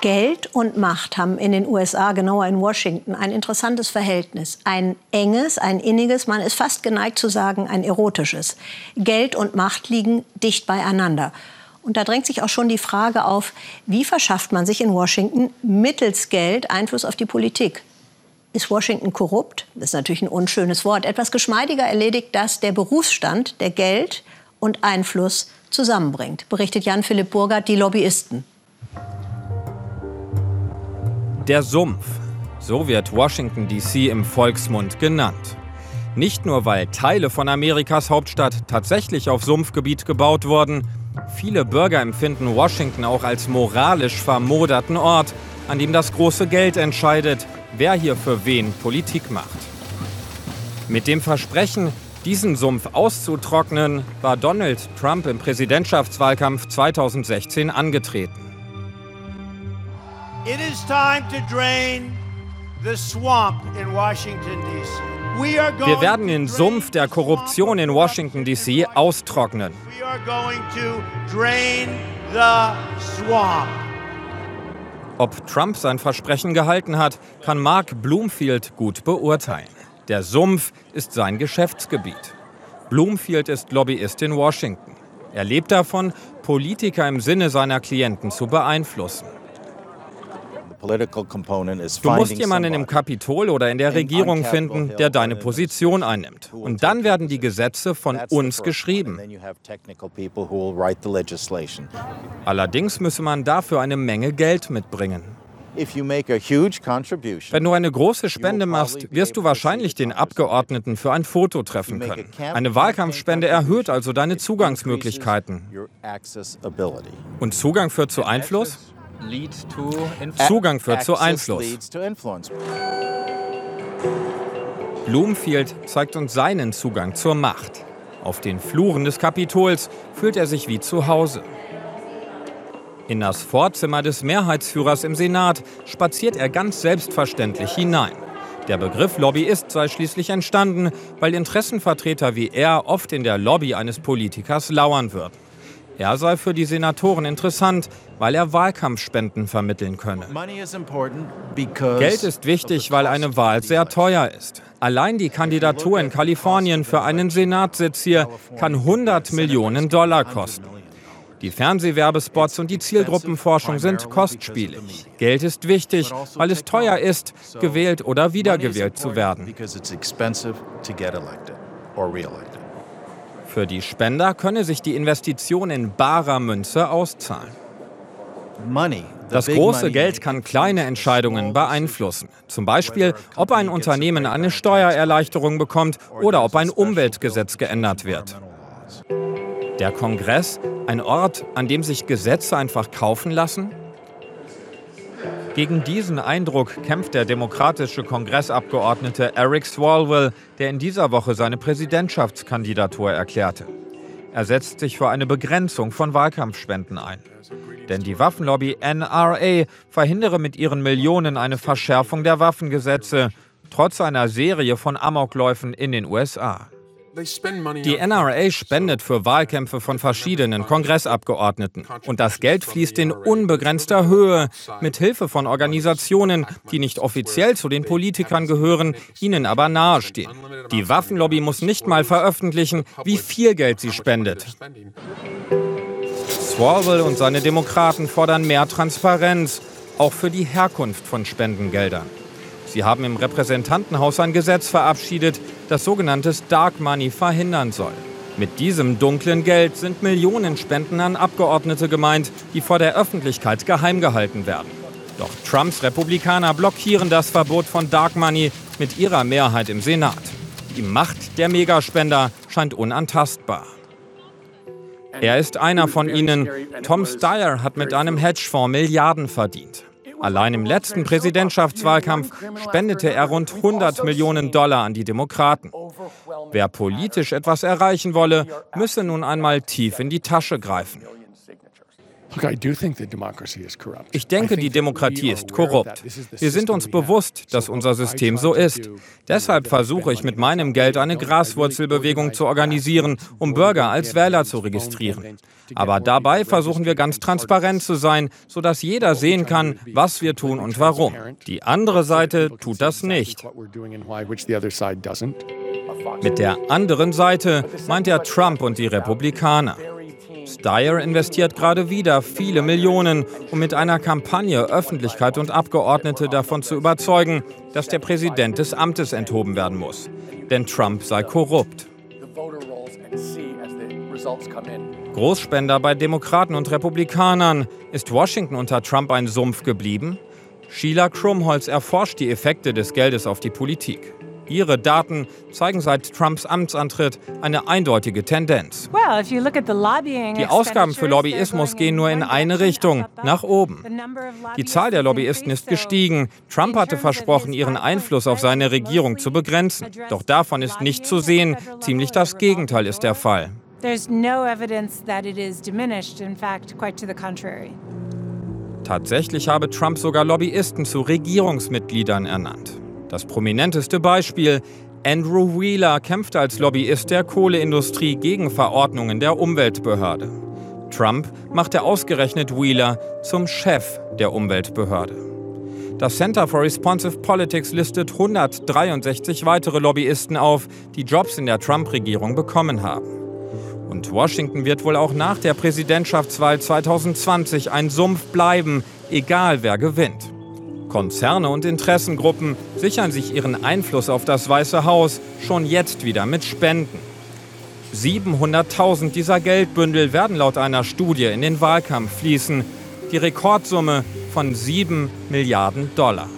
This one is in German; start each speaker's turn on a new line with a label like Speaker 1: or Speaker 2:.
Speaker 1: Geld und Macht haben in den USA, genauer in Washington, ein interessantes Verhältnis. Ein enges, ein inniges, man ist fast geneigt zu sagen, ein erotisches. Geld und Macht liegen dicht beieinander. Und da drängt sich auch schon die Frage auf, wie verschafft man sich in Washington mittels Geld Einfluss auf die Politik? Ist Washington korrupt? Das ist natürlich ein unschönes Wort. Etwas geschmeidiger erledigt das der Berufsstand, der Geld und Einfluss zusammenbringt, berichtet Jan-Philipp Burgert, die Lobbyisten.
Speaker 2: Der Sumpf. So wird Washington DC im Volksmund genannt. Nicht nur, weil Teile von Amerikas Hauptstadt tatsächlich auf Sumpfgebiet gebaut wurden, viele Bürger empfinden Washington auch als moralisch vermoderten Ort, an dem das große Geld entscheidet, wer hier für wen Politik macht. Mit dem Versprechen, diesen Sumpf auszutrocknen, war Donald Trump im Präsidentschaftswahlkampf 2016 angetreten. It is time to drain the swamp in Washington DC. Wir werden den Sumpf der Korruption in Washington DC austrocknen. Ob Trump sein Versprechen gehalten hat, kann Mark Bloomfield gut beurteilen. Der Sumpf ist sein Geschäftsgebiet. Bloomfield ist Lobbyist in Washington. Er lebt davon, Politiker im Sinne seiner Klienten zu beeinflussen. Du musst jemanden im Kapitol oder in der Regierung finden, der deine Position einnimmt. Und dann werden die Gesetze von uns geschrieben. Allerdings müsse man dafür eine Menge Geld mitbringen. Wenn du eine große Spende machst, wirst du wahrscheinlich den Abgeordneten für ein Foto treffen können. Eine Wahlkampfspende erhöht also deine Zugangsmöglichkeiten. Und Zugang führt zu Einfluss? Zugang führt zu Einfluss. Bloomfield zeigt uns seinen Zugang zur Macht. Auf den Fluren des Kapitols fühlt er sich wie zu Hause. In das Vorzimmer des Mehrheitsführers im Senat spaziert er ganz selbstverständlich hinein. Der Begriff Lobbyist sei schließlich entstanden, weil Interessenvertreter wie er oft in der Lobby eines Politikers lauern würden. Er sei für die Senatoren interessant, weil er Wahlkampfspenden vermitteln könne. Geld ist wichtig, weil eine Wahl sehr teuer ist. Allein die Kandidatur in Kalifornien für einen Senatssitz hier kann 100 Millionen Dollar kosten. Die Fernsehwerbespots und die Zielgruppenforschung sind kostspielig. Geld ist wichtig, weil es teuer ist, gewählt oder wiedergewählt zu werden. Für die Spender könne sich die Investition in barer Münze auszahlen. Das große Geld kann kleine Entscheidungen beeinflussen. Zum Beispiel, ob ein Unternehmen eine Steuererleichterung bekommt oder ob ein Umweltgesetz geändert wird. Der Kongress, ein Ort, an dem sich Gesetze einfach kaufen lassen? Gegen diesen Eindruck kämpft der demokratische Kongressabgeordnete Eric Swalwell, der in dieser Woche seine Präsidentschaftskandidatur erklärte. Er setzt sich für eine Begrenzung von Wahlkampfspenden ein. Denn die Waffenlobby NRA verhindere mit ihren Millionen eine Verschärfung der Waffengesetze, trotz einer Serie von Amokläufen in den USA. Die NRA spendet für Wahlkämpfe von verschiedenen Kongressabgeordneten. Und das Geld fließt in unbegrenzter Höhe mit Hilfe von Organisationen, die nicht offiziell zu den Politikern gehören, ihnen aber nahestehen. Die Waffenlobby muss nicht mal veröffentlichen, wie viel Geld sie spendet. Swalwell und seine Demokraten fordern mehr Transparenz, auch für die Herkunft von Spendengeldern. Sie haben im Repräsentantenhaus ein Gesetz verabschiedet, das sogenanntes Dark Money verhindern soll. Mit diesem dunklen Geld sind Millionen Spenden an Abgeordnete gemeint, die vor der Öffentlichkeit geheim gehalten werden. Doch Trumps Republikaner blockieren das Verbot von Dark Money mit ihrer Mehrheit im Senat. Die Macht der Megaspender scheint unantastbar. Er ist einer von ihnen. Tom Steyer hat mit einem Hedgefonds Milliarden verdient. Allein im letzten Präsidentschaftswahlkampf spendete er rund 100 Millionen Dollar an die Demokraten. Wer politisch etwas erreichen wolle, müsse nun einmal tief in die Tasche greifen. Ich denke, die Demokratie ist korrupt. Wir sind uns bewusst, dass unser System so ist. Deshalb versuche ich mit meinem Geld eine Graswurzelbewegung zu organisieren, um Bürger als Wähler zu registrieren. Aber dabei versuchen wir ganz transparent zu sein, sodass jeder sehen kann, was wir tun und warum. Die andere Seite tut das nicht. Mit der anderen Seite meint er Trump und die Republikaner. Steyer investiert gerade wieder viele Millionen, um mit einer Kampagne Öffentlichkeit und Abgeordnete davon zu überzeugen, dass der Präsident des Amtes enthoben werden muss. Denn Trump sei korrupt. Großspender bei Demokraten und Republikanern. Ist Washington unter Trump ein Sumpf geblieben? Sheila Krumholz erforscht die Effekte des Geldes auf die Politik. Ihre Daten zeigen seit Trumps Amtsantritt eine eindeutige Tendenz. Die Ausgaben für Lobbyismus gehen nur in eine Richtung, nach oben. Die Zahl der Lobbyisten ist gestiegen. Trump hatte versprochen, ihren Einfluss auf seine Regierung zu begrenzen. Doch davon ist nicht zu sehen. Ziemlich das Gegenteil ist der Fall. Tatsächlich habe Trump sogar Lobbyisten zu Regierungsmitgliedern ernannt. Das prominenteste Beispiel, Andrew Wheeler kämpfte als Lobbyist der Kohleindustrie gegen Verordnungen der Umweltbehörde. Trump machte ausgerechnet Wheeler zum Chef der Umweltbehörde. Das Center for Responsive Politics listet 163 weitere Lobbyisten auf, die Jobs in der Trump-Regierung bekommen haben. Und Washington wird wohl auch nach der Präsidentschaftswahl 2020 ein Sumpf bleiben, egal wer gewinnt. Konzerne und Interessengruppen sichern sich ihren Einfluss auf das Weiße Haus schon jetzt wieder mit Spenden. 700.000 dieser Geldbündel werden laut einer Studie in den Wahlkampf fließen. Die Rekordsumme von 7 Milliarden Dollar.